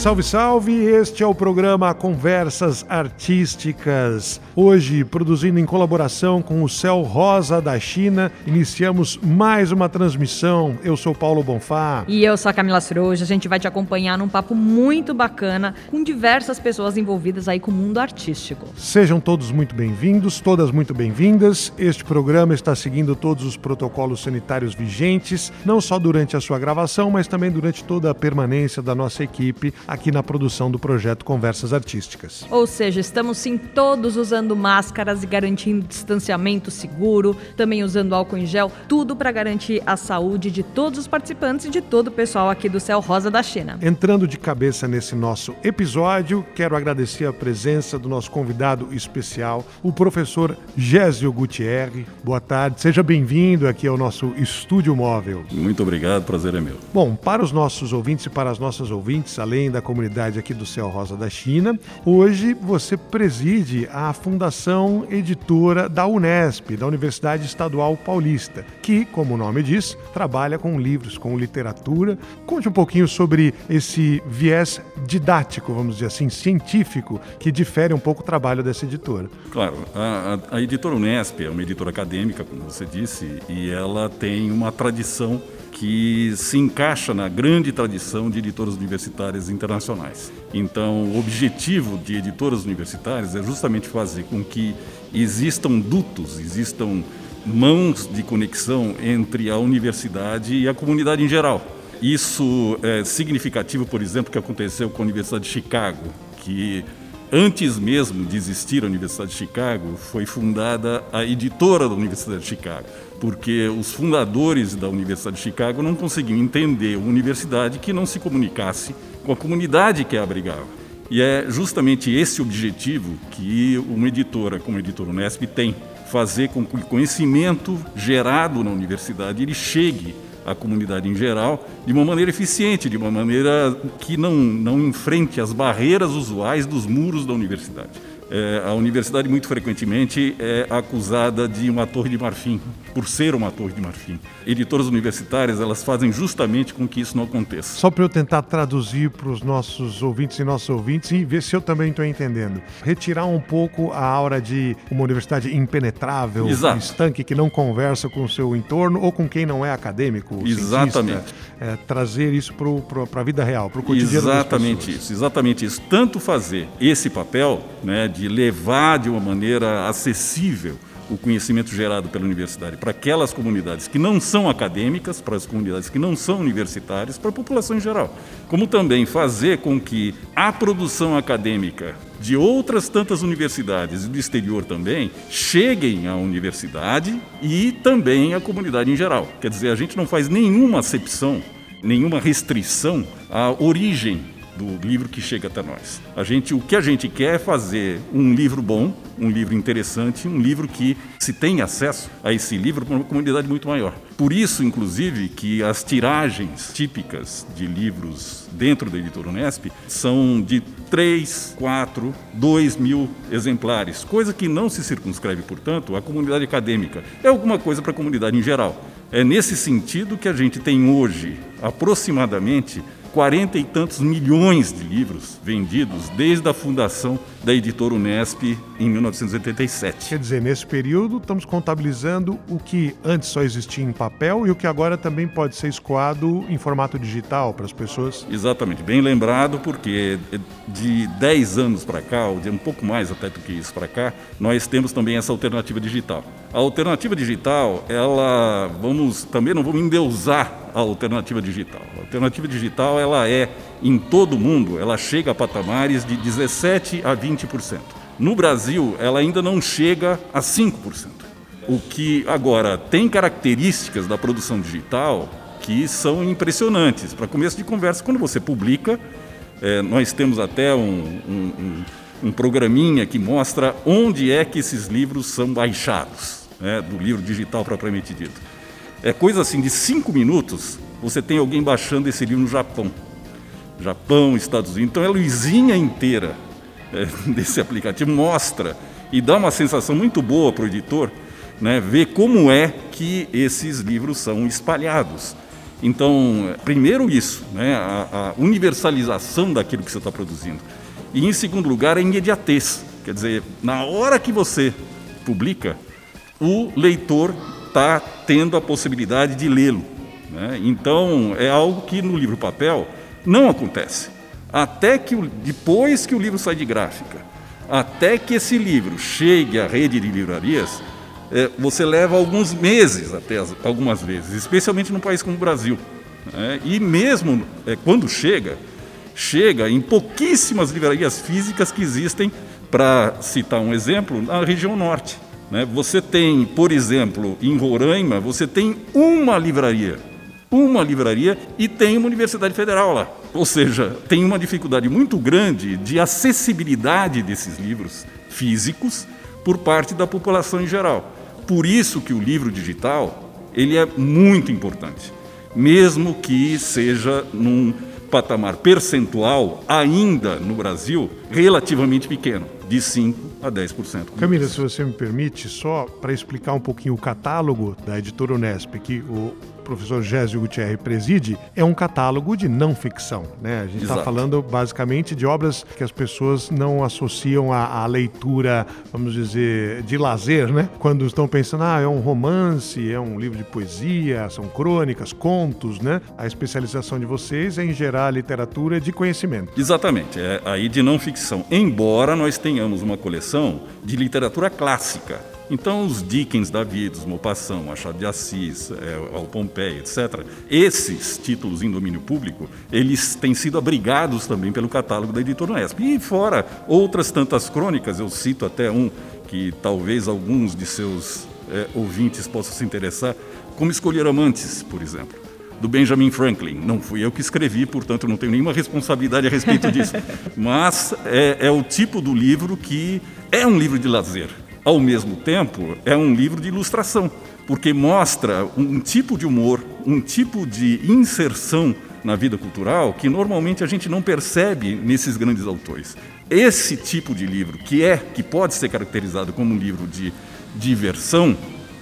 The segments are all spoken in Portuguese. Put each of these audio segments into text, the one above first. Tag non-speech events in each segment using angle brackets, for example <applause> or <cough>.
Salve, salve! Este é o programa Conversas Artísticas. Hoje, produzindo em colaboração com o Céu Rosa da China, iniciamos mais uma transmissão. Eu sou Paulo Bonfá. E eu sou a Camila Suroja. A gente vai te acompanhar num papo muito bacana com diversas pessoas envolvidas aí com o mundo artístico. Sejam todos muito bem-vindos, todas muito bem-vindas. Este programa está seguindo todos os protocolos sanitários vigentes, não só durante a sua gravação, mas também durante toda a permanência da nossa equipe aqui na produção do projeto Conversas Artísticas. Ou seja, estamos sim todos usando máscaras e garantindo distanciamento seguro, também usando álcool em gel, tudo para garantir a saúde de todos os participantes e de todo o pessoal aqui do Céu Rosa da China. Entrando de cabeça nesse nosso episódio, quero agradecer a presença do nosso convidado especial, o professor Gésio Gutierre. Boa tarde, seja bem-vindo aqui ao nosso estúdio móvel. Muito obrigado, prazer é meu. Bom, para os nossos ouvintes e para as nossas ouvintes, além da da comunidade aqui do Céu Rosa da China. Hoje você preside a Fundação Editora da Unesp, da Universidade Estadual Paulista, que, como o nome diz, trabalha com livros, com literatura. Conte um pouquinho sobre esse viés didático, vamos dizer assim, científico, que difere um pouco o trabalho dessa editora. Claro, a, a, a editora Unesp é uma editora acadêmica, como você disse, e ela tem uma tradição que se encaixa na grande tradição de editoras universitárias internacionais. Então, o objetivo de editoras universitárias é justamente fazer com que existam dutos, existam mãos de conexão entre a universidade e a comunidade em geral. Isso é significativo, por exemplo, que aconteceu com a Universidade de Chicago, que antes mesmo de existir a Universidade de Chicago, foi fundada a editora da Universidade de Chicago porque os fundadores da Universidade de Chicago não conseguiam entender uma universidade que não se comunicasse com a comunidade que a abrigava. E é justamente esse objetivo que uma editora como a editora Unesp tem, fazer com que o conhecimento gerado na universidade ele chegue à comunidade em geral de uma maneira eficiente, de uma maneira que não, não enfrente as barreiras usuais dos muros da universidade é, a universidade muito frequentemente é acusada de uma torre de marfim, por ser uma torre de marfim. Editoras universitárias, elas fazem justamente com que isso não aconteça. Só para eu tentar traduzir para os nossos ouvintes e nossos ouvintes e ver se eu também estou entendendo. Retirar um pouco a aura de uma universidade impenetrável, Exato. estanque, que não conversa com o seu entorno ou com quem não é acadêmico, Exatamente. É, trazer isso para a vida real, para o cotidiano Exatamente isso, exatamente isso. Tanto fazer esse papel né, de de levar de uma maneira acessível o conhecimento gerado pela universidade para aquelas comunidades que não são acadêmicas, para as comunidades que não são universitárias, para a população em geral. Como também fazer com que a produção acadêmica de outras tantas universidades e do exterior também cheguem à universidade e também à comunidade em geral. Quer dizer, a gente não faz nenhuma acepção, nenhuma restrição à origem do livro que chega até nós. A gente, o que a gente quer é fazer um livro bom, um livro interessante, um livro que se tem acesso a esse livro para uma comunidade muito maior. Por isso, inclusive, que as tiragens típicas de livros dentro da editora Unesp são de 3, 4, 2 mil exemplares, coisa que não se circunscreve, portanto, à comunidade acadêmica. É alguma coisa para a comunidade em geral. É nesse sentido que a gente tem hoje aproximadamente quarenta e tantos milhões de livros vendidos desde a fundação da editora Unesp em 1987. Quer dizer, nesse período estamos contabilizando o que antes só existia em papel e o que agora também pode ser escoado em formato digital para as pessoas. Exatamente, bem lembrado, porque de 10 anos para cá, ou de um pouco mais até do que isso para cá, nós temos também essa alternativa digital. A alternativa digital, ela, vamos, também não vamos endeusar a alternativa digital. A alternativa digital, ela é, em todo o mundo, ela chega a patamares de 17 a 20%. No Brasil, ela ainda não chega a 5%. O que, agora, tem características da produção digital que são impressionantes. Para começo de conversa, quando você publica, é, nós temos até um, um, um, um programinha que mostra onde é que esses livros são baixados né, do livro digital propriamente dito. É coisa assim de cinco minutos, você tem alguém baixando esse livro no Japão. Japão, Estados Unidos. Então, a luzinha inteira é, <laughs> desse aplicativo mostra e dá uma sensação muito boa para o editor né, ver como é que esses livros são espalhados. Então, primeiro isso, né, a, a universalização daquilo que você está produzindo. E em segundo lugar, a imediatez. Quer dizer, na hora que você publica, o leitor está tendo a possibilidade de lê-lo. Né? Então, é algo que no livro papel não acontece. Até que depois que o livro sai de gráfica, até que esse livro chegue à rede de livrarias, é, você leva alguns meses até as, algumas vezes, especialmente num país como o Brasil. Né? E mesmo é, quando chega, chega em pouquíssimas livrarias físicas que existem, para citar um exemplo, na região norte. Né? Você tem, por exemplo, em Roraima, você tem uma livraria, uma livraria e tem uma universidade federal lá. Ou seja, tem uma dificuldade muito grande de acessibilidade desses livros físicos por parte da população em geral. Por isso que o livro digital ele é muito importante, mesmo que seja num patamar percentual ainda no Brasil relativamente pequeno, de 5 a 10%. Camila, se você me permite, só para explicar um pouquinho o catálogo da editora Unesp, que o professor Gésio Gutierrez preside, é um catálogo de não ficção. Né? A gente está falando basicamente de obras que as pessoas não associam à, à, leitura, vamos dizer, de lazer, né? Quando estão pensando, ah, é um romance, é um livro de poesia, são crônicas, contos, né? A especialização de vocês é em gerar literatura de conhecimento. Exatamente, é aí de não ficção. Embora nós tenhamos uma coleção de literatura clássica, então, os Dickens da vida, os Maupassant, Machado de Assis, é, ao Pompeia, etc., esses títulos em domínio público, eles têm sido abrigados também pelo catálogo da editora Unesp. E fora outras tantas crônicas, eu cito até um que talvez alguns de seus é, ouvintes possam se interessar, como Escolher Amantes, por exemplo do Benjamin Franklin. Não fui eu que escrevi, portanto não tenho nenhuma responsabilidade a respeito <laughs> disso. Mas é, é, o tipo do livro que é um livro de lazer ao mesmo tempo, é um livro de ilustração, porque mostra um tipo de humor, um tipo de inserção na vida cultural que normalmente a gente não percebe nesses grandes autores. Esse tipo de livro, que é, que pode ser caracterizado como um livro de diversão,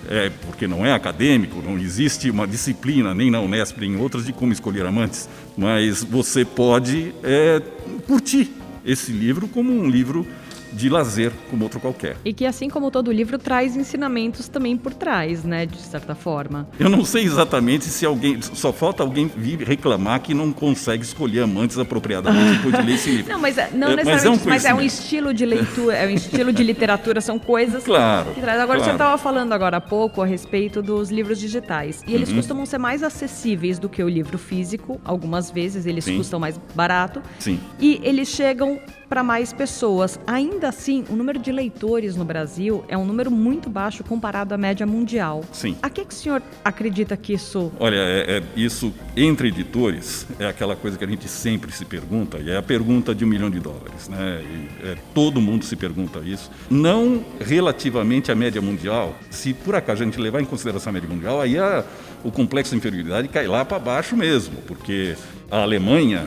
é, porque não é acadêmico, não existe uma disciplina, nem na Unesp, nem em outras, de como escolher amantes, mas você pode é, curtir esse livro como um livro de lazer como outro qualquer. E que, assim como todo livro, traz ensinamentos também por trás, né, de certa forma. Eu não sei exatamente se alguém. Só falta alguém vir reclamar que não consegue escolher amantes apropriadamente depois de ler esse livro. <laughs> Não, mas não é, necessariamente. Mas é, um, mas é um estilo de leitura, é um estilo de literatura, são coisas claro, que traz. Agora, claro. você estava falando agora há pouco a respeito dos livros digitais. E eles uhum. costumam ser mais acessíveis do que o livro físico. Algumas vezes eles Sim. custam mais barato. Sim. E eles chegam para mais pessoas. Ainda assim, o número de leitores no Brasil é um número muito baixo comparado à média mundial. Sim. A que, que o senhor acredita que isso. Olha, é, é, isso entre editores é aquela coisa que a gente sempre se pergunta, e é a pergunta de um milhão de dólares. Né? E, é, todo mundo se pergunta isso. Não relativamente à média mundial, se por acaso a gente levar em consideração a média mundial, aí a, o complexo de inferioridade cai lá para baixo mesmo, porque a Alemanha,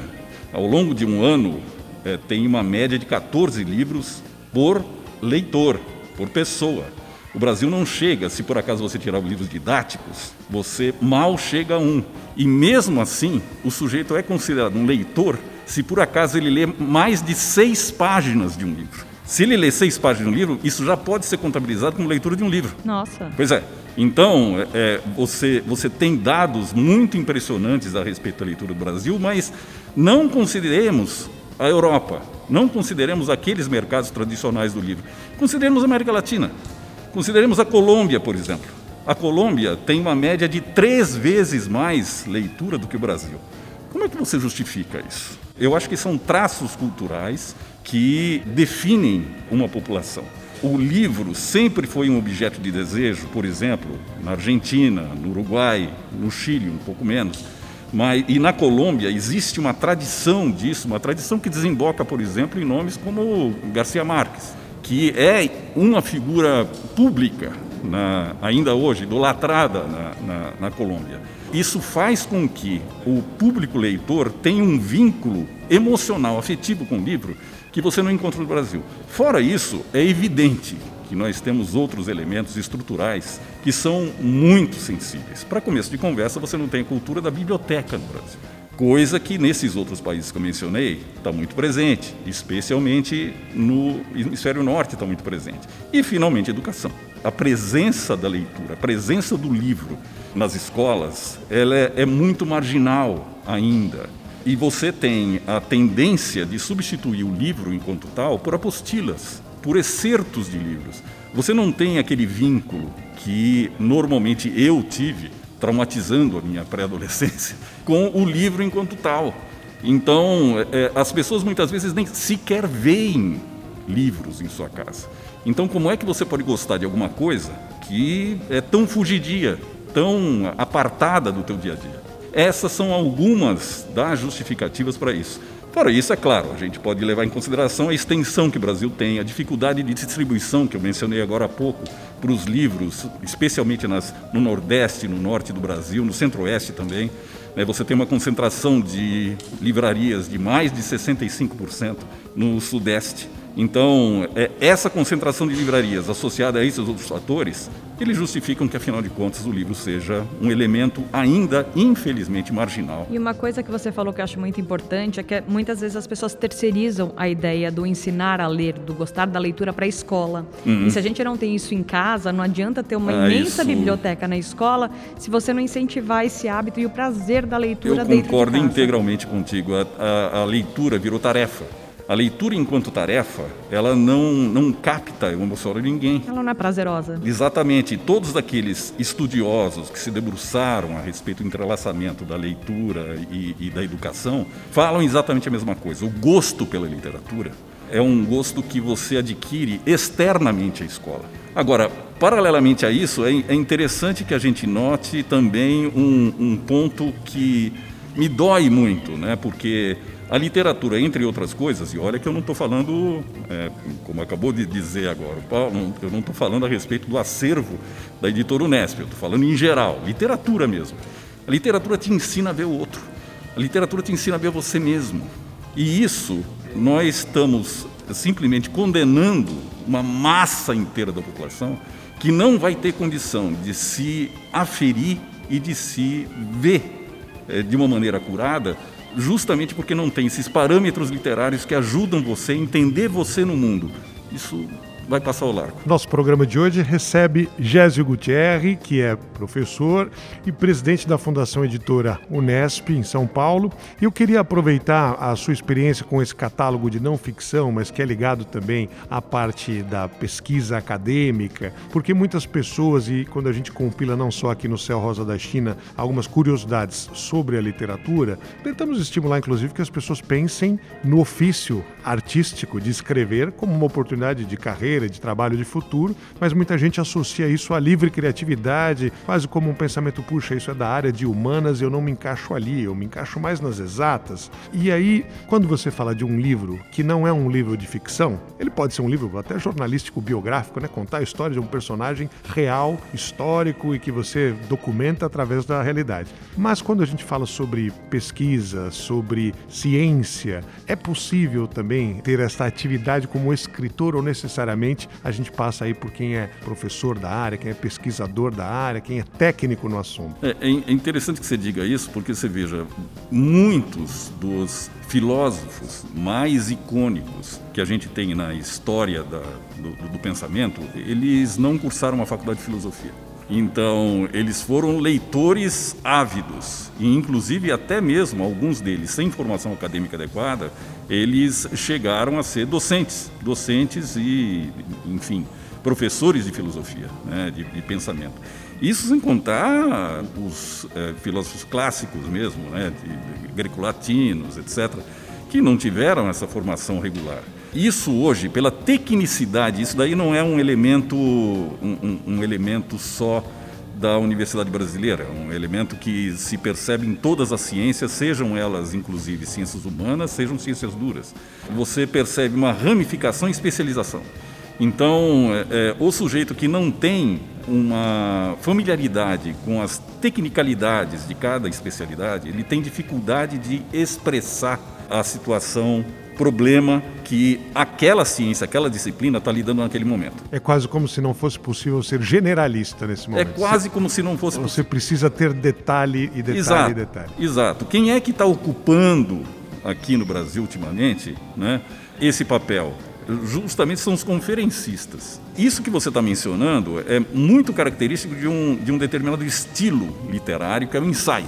ao longo de um ano, é, tem uma média de 14 livros por leitor, por pessoa. O Brasil não chega, se por acaso você tirar os livros didáticos, você mal chega a um. E mesmo assim, o sujeito é considerado um leitor se por acaso ele lê mais de seis páginas de um livro. Se ele lê seis páginas de um livro, isso já pode ser contabilizado como leitura de um livro. Nossa. Pois é. Então, é, você, você tem dados muito impressionantes a respeito da leitura do Brasil, mas não consideremos a Europa. Não consideremos aqueles mercados tradicionais do livro. Consideremos a América Latina. Consideremos a Colômbia, por exemplo. A Colômbia tem uma média de três vezes mais leitura do que o Brasil. Como é que você justifica isso? Eu acho que são traços culturais que definem uma população. O livro sempre foi um objeto de desejo, por exemplo, na Argentina, no Uruguai, no Chile, um pouco menos mas, e na Colômbia existe uma tradição disso, uma tradição que desemboca, por exemplo, em nomes como Garcia Marques, que é uma figura pública na, ainda hoje, idolatrada na, na, na Colômbia. Isso faz com que o público leitor tenha um vínculo emocional, afetivo com o livro que você não encontra no Brasil. Fora isso, é evidente que nós temos outros elementos estruturais que são muito sensíveis. Para começo de conversa, você não tem a cultura da biblioteca no Brasil. Coisa que nesses outros países que eu mencionei está muito presente, especialmente no hemisfério norte está muito presente. E, finalmente, educação. A presença da leitura, a presença do livro nas escolas, ela é, é muito marginal ainda. E você tem a tendência de substituir o livro enquanto tal por apostilas por excertos de livros. Você não tem aquele vínculo que normalmente eu tive, traumatizando a minha pré-adolescência, <laughs> com o livro enquanto tal. Então, é, as pessoas muitas vezes nem sequer veem livros em sua casa. Então, como é que você pode gostar de alguma coisa que é tão fugidia, tão apartada do teu dia a dia? Essas são algumas das justificativas para isso. Fora isso, é claro, a gente pode levar em consideração a extensão que o Brasil tem, a dificuldade de distribuição que eu mencionei agora há pouco para os livros, especialmente nas, no Nordeste, no Norte do Brasil, no Centro-Oeste também. Né, você tem uma concentração de livrarias de mais de 65% no Sudeste. Então, é, essa concentração de livrarias associada a esses outros fatores, eles justificam que, afinal de contas, o livro seja um elemento ainda, infelizmente, marginal. E uma coisa que você falou que eu acho muito importante é que muitas vezes as pessoas terceirizam a ideia do ensinar a ler, do gostar da leitura para a escola. Uhum. E se a gente não tem isso em casa, não adianta ter uma ah, imensa isso... biblioteca na escola se você não incentivar esse hábito e o prazer da leitura eu dentro de casa. Eu concordo integralmente contigo. A, a, a leitura virou tarefa. A leitura enquanto tarefa, ela não, não capta o emocional de ninguém. Ela não é prazerosa. Exatamente. Todos aqueles estudiosos que se debruçaram a respeito do entrelaçamento da leitura e, e da educação falam exatamente a mesma coisa. O gosto pela literatura é um gosto que você adquire externamente à escola. Agora, paralelamente a isso, é, é interessante que a gente note também um, um ponto que me dói muito, né? porque a literatura, entre outras coisas, e olha que eu não estou falando, é, como acabou de dizer agora o Paulo, eu não estou falando a respeito do acervo da editora Unesp, eu estou falando em geral, literatura mesmo. A literatura te ensina a ver o outro, a literatura te ensina a ver você mesmo. E isso nós estamos simplesmente condenando uma massa inteira da população que não vai ter condição de se aferir e de se ver é, de uma maneira curada justamente porque não tem esses parâmetros literários que ajudam você a entender você no mundo. Isso vai passar o largo. Nosso programa de hoje recebe Gésio Gutierre, que é professor e presidente da Fundação Editora Unesp, em São Paulo. E eu queria aproveitar a sua experiência com esse catálogo de não ficção, mas que é ligado também à parte da pesquisa acadêmica, porque muitas pessoas, e quando a gente compila não só aqui no Céu Rosa da China algumas curiosidades sobre a literatura, tentamos estimular inclusive que as pessoas pensem no ofício artístico de escrever como uma oportunidade de carreira, de trabalho de futuro, mas muita gente associa isso à livre criatividade, quase como um pensamento, puxa, isso é da área de humanas, eu não me encaixo ali, eu me encaixo mais nas exatas. E aí, quando você fala de um livro que não é um livro de ficção, ele pode ser um livro até jornalístico, biográfico, né? contar a história de um personagem real, histórico e que você documenta através da realidade. Mas quando a gente fala sobre pesquisa, sobre ciência, é possível também ter esta atividade como escritor ou necessariamente a gente passa aí por quem é professor da área, quem é pesquisador da área, quem é é técnico no assunto. É, é, é interessante que você diga isso, porque você veja, muitos dos filósofos mais icônicos que a gente tem na história da, do, do pensamento, eles não cursaram uma faculdade de filosofia. Então, eles foram leitores ávidos, e inclusive até mesmo alguns deles, sem formação acadêmica adequada, eles chegaram a ser docentes, docentes e, enfim, professores de filosofia, né, de, de pensamento. Isso sem contar os é, filósofos clássicos mesmo, né, greco-latinos, etc., que não tiveram essa formação regular. Isso hoje, pela tecnicidade, isso daí não é um elemento, um, um, um elemento só da Universidade Brasileira, é um elemento que se percebe em todas as ciências, sejam elas inclusive ciências humanas, sejam ciências duras. Você percebe uma ramificação e especialização. Então, é, é, o sujeito que não tem uma familiaridade com as tecnicalidades de cada especialidade, ele tem dificuldade de expressar a situação problema que aquela ciência, aquela disciplina está lidando naquele momento. É quase como se não fosse possível ser generalista nesse momento. É quase como se não fosse Você precisa ter detalhe e detalhe exato, e detalhe. Exato. Quem é que está ocupando aqui no Brasil ultimamente né, esse papel? Justamente são os conferencistas. Isso que você está mencionando é muito característico de um, de um determinado estilo literário, que é o ensaio.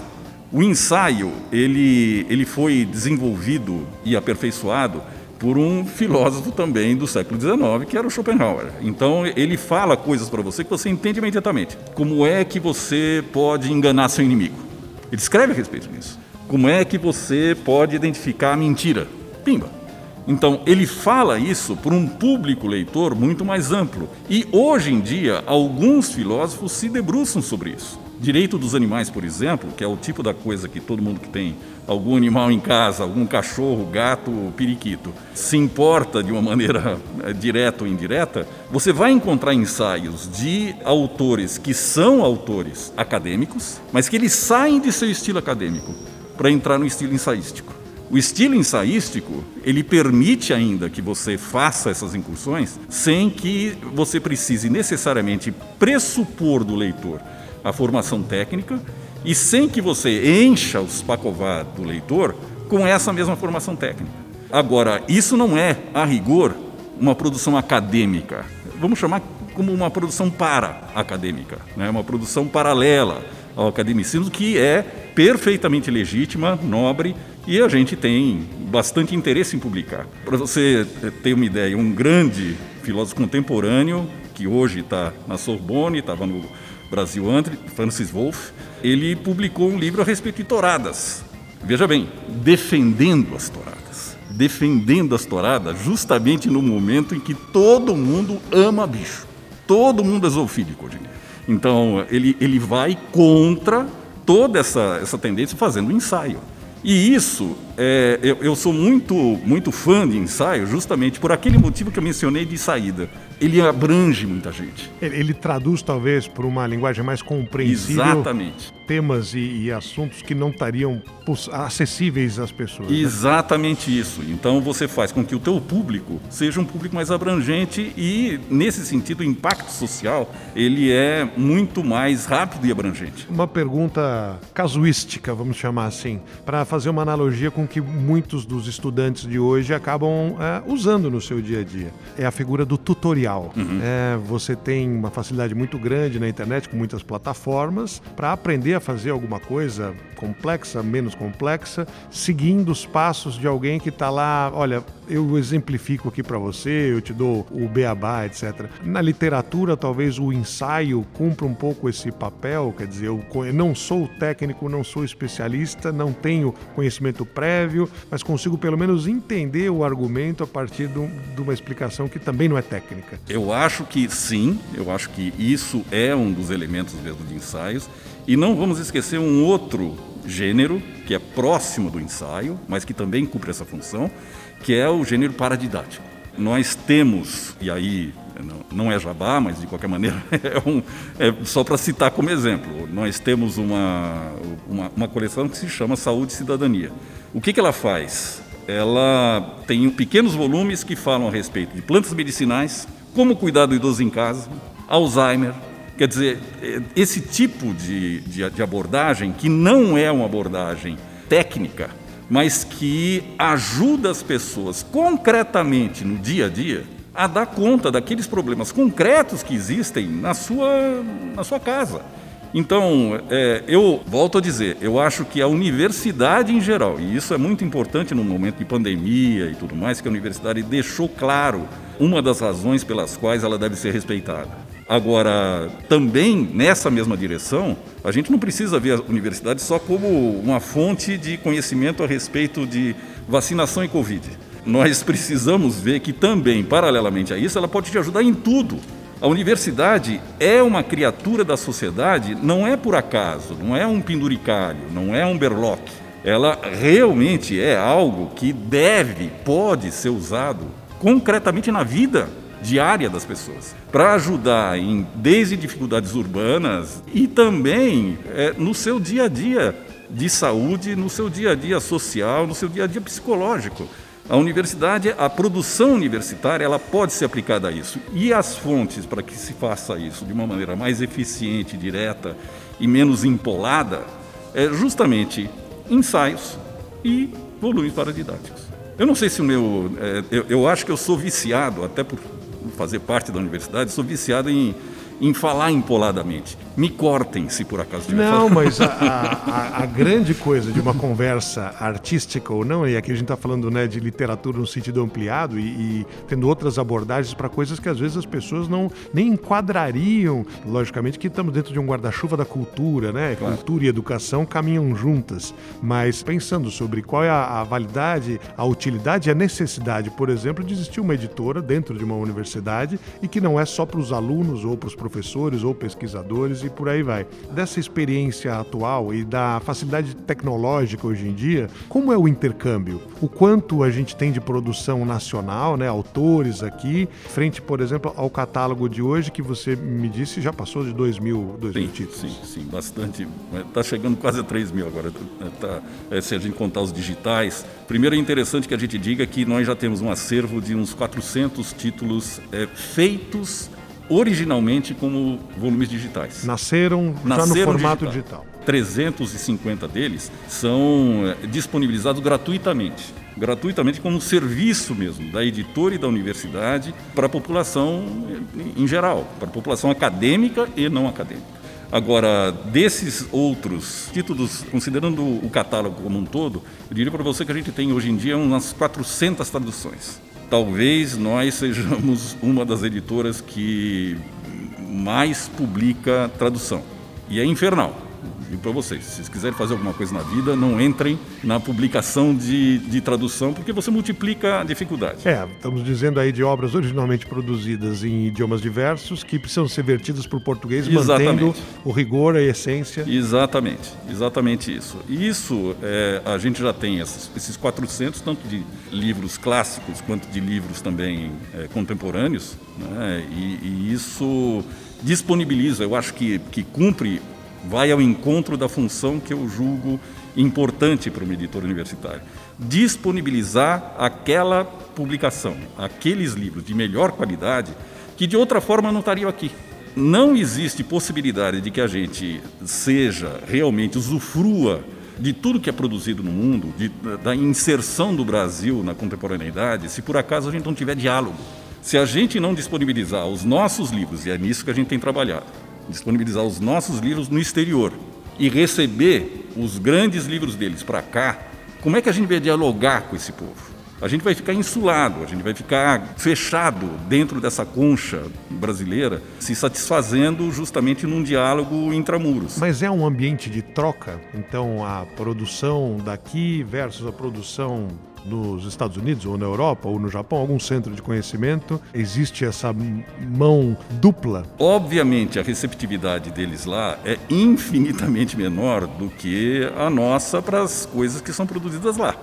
O ensaio ele, ele foi desenvolvido e aperfeiçoado por um filósofo também do século XIX, que era o Schopenhauer. Então ele fala coisas para você que você entende imediatamente. Como é que você pode enganar seu inimigo? Ele escreve a respeito disso. Como é que você pode identificar a mentira? Pimba. Então, ele fala isso para um público leitor muito mais amplo. E hoje em dia, alguns filósofos se debruçam sobre isso. Direito dos animais, por exemplo, que é o tipo da coisa que todo mundo que tem algum animal em casa, algum cachorro, gato, periquito, se importa de uma maneira eh, direta ou indireta, você vai encontrar ensaios de autores que são autores acadêmicos, mas que eles saem de seu estilo acadêmico para entrar no estilo ensaístico. O estilo ensaístico, ele permite ainda que você faça essas incursões sem que você precise necessariamente pressupor do leitor a formação técnica e sem que você encha os pacová do leitor com essa mesma formação técnica. Agora, isso não é, a rigor, uma produção acadêmica. Vamos chamar como uma produção para-acadêmica, né? uma produção paralela ao academicismo, que é perfeitamente legítima, nobre, e a gente tem bastante interesse em publicar. Para você ter uma ideia, um grande filósofo contemporâneo, que hoje está na Sorbonne, estava no Brasil antes, Francis Wolff, ele publicou um livro a respeito de touradas. Veja bem, defendendo as touradas. Defendendo as touradas justamente no momento em que todo mundo ama bicho. Todo mundo é zoofílico hoje. Então, ele, ele vai contra toda essa, essa tendência fazendo um ensaio. E isso, é, eu, eu, sou muito, muito fã de ensaio justamente por aquele motivo que eu mencionei de saída. Ele abrange muita gente. Ele, ele traduz, talvez, por uma linguagem mais compreensível. Exatamente. Temas e, e assuntos que não estariam acessíveis às pessoas. Né? Exatamente né? isso. Então você faz com que o teu público seja um público mais abrangente e, nesse sentido, o impacto social ele é muito mais rápido e abrangente. Uma pergunta casuística, vamos chamar assim, para fazer uma analogia com o que muitos dos estudantes de hoje acabam é, usando no seu dia a dia. É a figura do tutorial. Uhum. É, você tem uma facilidade muito grande na internet, com muitas plataformas, para aprender a fazer alguma coisa complexa, menos complexa, seguindo os passos de alguém que está lá. Olha, eu exemplifico aqui para você, eu te dou o beabá, etc. Na literatura, talvez o ensaio cumpra um pouco esse papel, quer dizer, eu não sou técnico, não sou especialista, não tenho conhecimento prévio, mas consigo pelo menos entender o argumento a partir de, uma explicação que também não é técnica. Eu acho que sim, eu acho que isso é um dos elementos mesmo de ensaios. E não vamos esquecer um outro gênero que é próximo do ensaio, mas que também cumpre essa função, que é o gênero paradidático. Nós temos, e aí não é jabá, mas de qualquer maneira <laughs> é, um, é só para citar como exemplo, nós temos uma, uma, uma, coleção que se chama Saúde e Cidadania. O que, que ela faz? Ela tem pequenos volumes que falam a respeito de plantas medicinais, como cuidar do idoso em casa, Alzheimer, Quer dizer, é, esse tipo de, de, de, abordagem, que não é uma abordagem técnica, mas que ajuda as pessoas concretamente no dia a dia a dar conta daqueles problemas concretos que existem na sua, na sua casa. Então, é, eu volto a dizer, eu acho que a universidade em geral, e isso é muito importante no momento de pandemia e tudo mais, que a universidade deixou claro uma das razões pelas quais ela deve ser respeitada. Agora, também nessa mesma direção, a gente não precisa ver a universidade só como uma fonte de conhecimento a respeito de vacinação e Covid. Nós precisamos ver que também, paralelamente a isso, ela pode te ajudar em tudo. A universidade é uma criatura da sociedade, não é por acaso, não é um penduricalho, não é um berloque. Ela realmente é algo que deve, pode ser usado concretamente na vida diária das pessoas, para ajudar em desde dificuldades urbanas e também é, no seu dia a dia de saúde, no seu dia a dia social, no seu dia a dia psicológico. A universidade, a produção universitária, ela pode ser aplicada a isso. E as fontes para que se faça isso de uma maneira mais eficiente, direta e menos empolada, é justamente ensaios e volumes paradidáticos. Eu não sei se o meu. É, eu, eu acho que eu sou viciado, até por fazer parte da universidade, sou viciado em em falar empoladamente. Me cortem se por acaso tiver Não, mas a, <laughs> a, a, grande coisa de uma conversa artística ou não, e aqui a gente está falando né, de literatura no sentido ampliado e, e tendo outras abordagens para coisas que às vezes as pessoas não nem enquadrariam. Logicamente que estamos dentro de um guarda-chuva da cultura, né? Claro. Cultura e educação caminham juntas. Mas pensando sobre qual é a, a validade, a utilidade e a necessidade, por exemplo, de existir uma editora dentro de uma universidade e que não é só para os alunos ou para os professores ou pesquisadores e por aí vai. Dessa experiência atual e da facilidade tecnológica hoje em dia, como é o intercâmbio? O quanto a gente tem de produção nacional, né, autores aqui, frente, por exemplo, ao catálogo de hoje que você me disse já passou de 2 mil, mil títulos? Sim, sim, bastante. Está chegando quase a 3 mil agora, tá, é, se a gente contar os digitais. Primeiro é interessante que a gente diga que nós já temos um acervo de uns 400 títulos é, feitos originalmente como volumes digitais. Nasceram, Nasceram já no formato digital. digital. 350 deles são eh, disponibilizados gratuitamente. Gratuitamente como um serviço mesmo da editora e da universidade para a população eh, em geral, para a população acadêmica e não acadêmica. Agora, desses outros títulos, considerando o catálogo como um todo, eu diria para você que a gente tem hoje em dia umas 400 traduções talvez nós sejamos uma das editoras que mais publica tradução. E é infernal digo para vocês, se vocês quiserem fazer alguma coisa na vida, não entrem na publicação de, de tradução, porque você multiplica a dificuldade. É, estamos dizendo aí de obras originalmente produzidas em idiomas diversos que precisam ser vertidas para o português, exatamente. mantendo o rigor, a essência. Exatamente, exatamente isso. Isso, é, a gente já tem esses, esses 400, tanto de livros clássicos quanto de livros também é, contemporâneos, né? e, e isso disponibiliza, eu acho que, que cumpre vai ao encontro da função que eu julgo importante para uma editora universitária. Disponibilizar aquela publicação, aqueles livros de melhor qualidade, que de outra forma não estariam aqui. Não existe possibilidade de que a gente seja realmente, usufrua de tudo que é produzido no mundo, de, da inserção do Brasil na contemporaneidade, se por acaso a gente não tiver diálogo. Se a gente não disponibilizar os nossos livros, e é nisso que a gente tem trabalhado, disponibilizar os nossos livros no exterior e receber os grandes livros deles para cá, como é que a gente vai dialogar com esse povo? A gente vai ficar insulado, a gente vai ficar fechado dentro dessa concha brasileira, se satisfazendo justamente num diálogo intramuros. Mas é um ambiente de troca? Então, a produção daqui versus a produção nos Estados Unidos ou na Europa ou no Japão, algum centro de conhecimento, existe essa mão dupla? Obviamente, a receptividade deles lá é infinitamente menor do que a nossa para as coisas que são produzidas lá.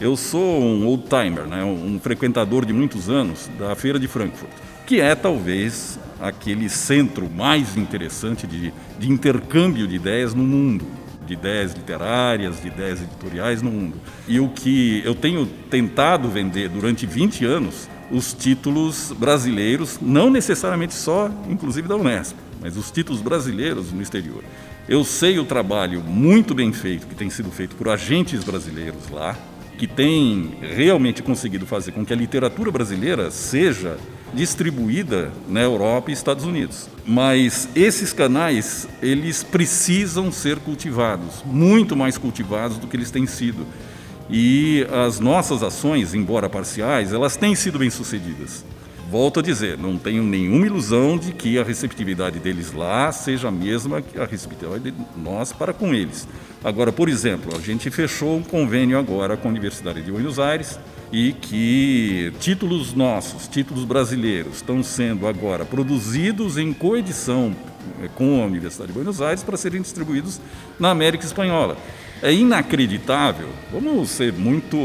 Eu sou um old-timer, né, um frequentador de muitos anos da Feira de Frankfurt, que é talvez aquele centro mais interessante de, de intercâmbio de ideias no mundo de ideias literárias, de ideias editoriais no mundo. E o que eu tenho tentado vender durante 20 anos, os títulos brasileiros, não necessariamente só, inclusive da Unesp, mas os títulos brasileiros no exterior. Eu sei o trabalho muito bem feito que tem sido feito por agentes brasileiros lá, que tem realmente conseguido fazer com que a literatura brasileira seja distribuída na Europa e Estados Unidos. Mas esses canais, eles precisam ser cultivados, muito mais cultivados do que eles têm sido. E as nossas ações, embora parciais, elas têm sido bem-sucedidas. Volto a dizer, não tenho nenhuma ilusão de que a receptividade deles lá seja a mesma que a receptividade de nós para com eles. Agora, por exemplo, a gente fechou um convênio agora com a Universidade de Buenos Aires e que títulos nossos, títulos brasileiros, estão sendo agora produzidos em coedição eh, com a Universidade de Buenos Aires para serem distribuídos na América Espanhola. É inacreditável, vamos ser muito,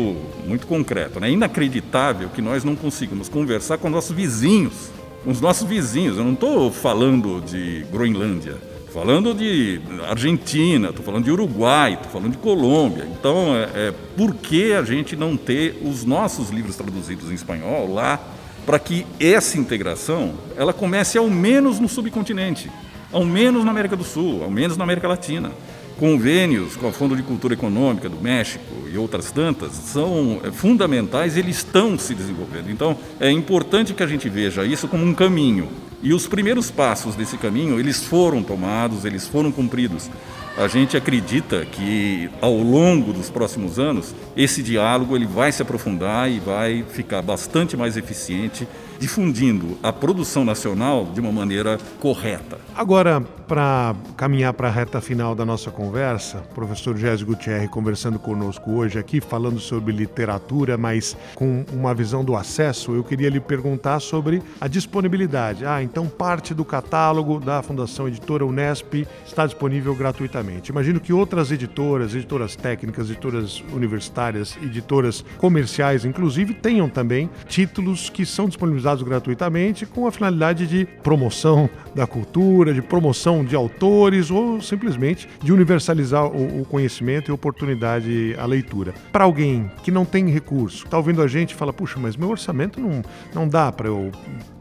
muito concreto, né? é inacreditável que nós não consigamos conversar com nossos vizinhos os nossos vizinhos. Eu não estou falando de Groenlândia, falando de Argentina, estou falando de Uruguai, estou falando de Colômbia. Então, é, é, por que a gente não ter os nossos livros traduzidos em espanhol lá para que essa integração ela comece ao menos no subcontinente, ao menos na América do Sul, ao menos na América Latina? Convênios com o Fundo de Cultura Econômica do México e outras tantas são é, fundamentais, eles estão se desenvolvendo. Então, é importante que a gente veja isso como um caminho. E os primeiros passos desse caminho, eles foram tomados, eles foram cumpridos. A gente acredita que ao longo dos próximos anos esse diálogo ele vai se aprofundar e vai ficar bastante mais eficiente, difundindo a produção nacional de uma maneira correta. Agora, para caminhar para a reta final da nossa conversa, o professor Gésio Gutierrez conversando conosco hoje aqui, falando sobre literatura, mas com uma visão do acesso, eu queria lhe perguntar sobre a disponibilidade. Ah, então parte do catálogo da Fundação Editora Unesp está disponível gratuitamente. Imagino que outras editoras, editoras técnicas, editoras universitárias, editoras comerciais, inclusive, tenham também títulos que são disponibilizados gratuitamente com a finalidade de promoção da cultura, de promoção de autores ou simplesmente de universalizar o, o conhecimento e oportunidade à leitura. Para alguém que não tem recurso, está ouvindo a gente e fala: puxa, mas meu orçamento não, não dá para eu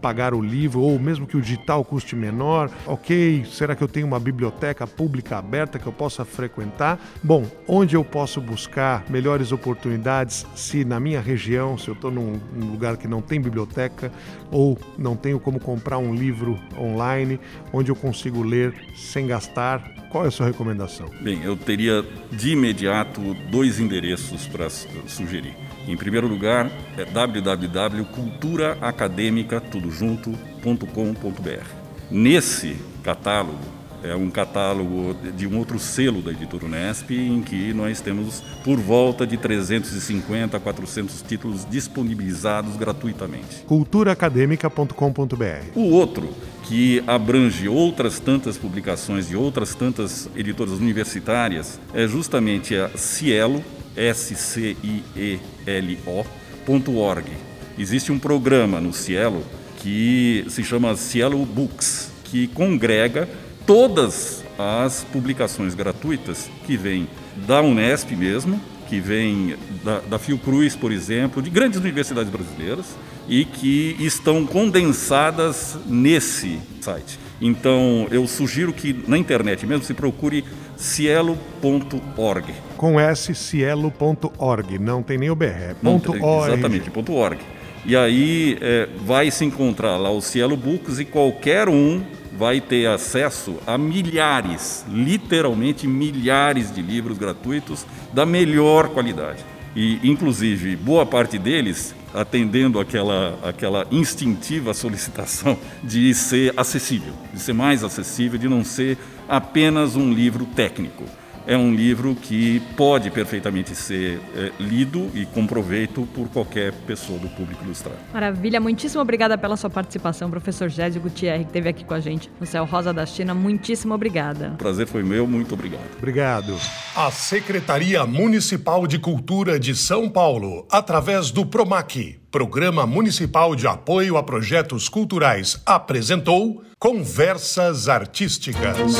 pagar o livro, ou mesmo que o digital custe menor, ok, será que eu tenho uma biblioteca pública aberta que eu possa frequentar? Bom, onde eu posso buscar melhores oportunidades se na minha região, se eu estou num, num lugar que não tem biblioteca ou não tenho como comprar um livro online, onde eu consigo ler sem gastar, qual é a sua recomendação? Bem, eu teria de imediato dois endereços para sugerir. Em primeiro lugar, é www.culturaacademica.com.br. Nesse catálogo, é um catálogo de um outro selo da editora Unesp, em que nós temos por volta de 350 a 400 títulos disponibilizados gratuitamente. culturaacademica.com.br. O outro, que abrange outras tantas publicações de outras tantas editoras universitárias, é justamente a Cielo, S-C-I-E-L-O.org. Existe um programa no Cielo que se chama Cielo Books, que congrega todas as publicações gratuitas que vêm da Unesp mesmo, que vêm da, da Fiocruz, por exemplo, de grandes universidades brasileiras e que estão condensadas nesse site. Então, eu sugiro que na internet mesmo se procure cielo.org. Com S, cielo.org, não tem nem o BR, é ponto .org. Exatamente, ponto .org. E aí é, vai se encontrar lá o Cielo Books e qualquer um vai ter acesso a milhares, literalmente milhares de livros gratuitos da melhor qualidade. E, inclusive, boa parte deles atendendo aquela, aquela instintiva solicitação de ser acessível, de ser mais acessível, de não ser apenas um livro técnico é um livro que pode perfeitamente ser é, lido e com proveito por qualquer pessoa do público ilustrado. Maravilha, muitíssimo obrigada pela sua participação, professor Gésio Gutierrez, que esteve aqui com a gente no Céu Rosa da China. Muitíssimo obrigada. O prazer foi meu, muito obrigado. Obrigado. A Secretaria Municipal de Cultura de São Paulo, através do PROMAC, Programa Municipal de Apoio a Projetos Culturais, apresentou Conversas Artísticas.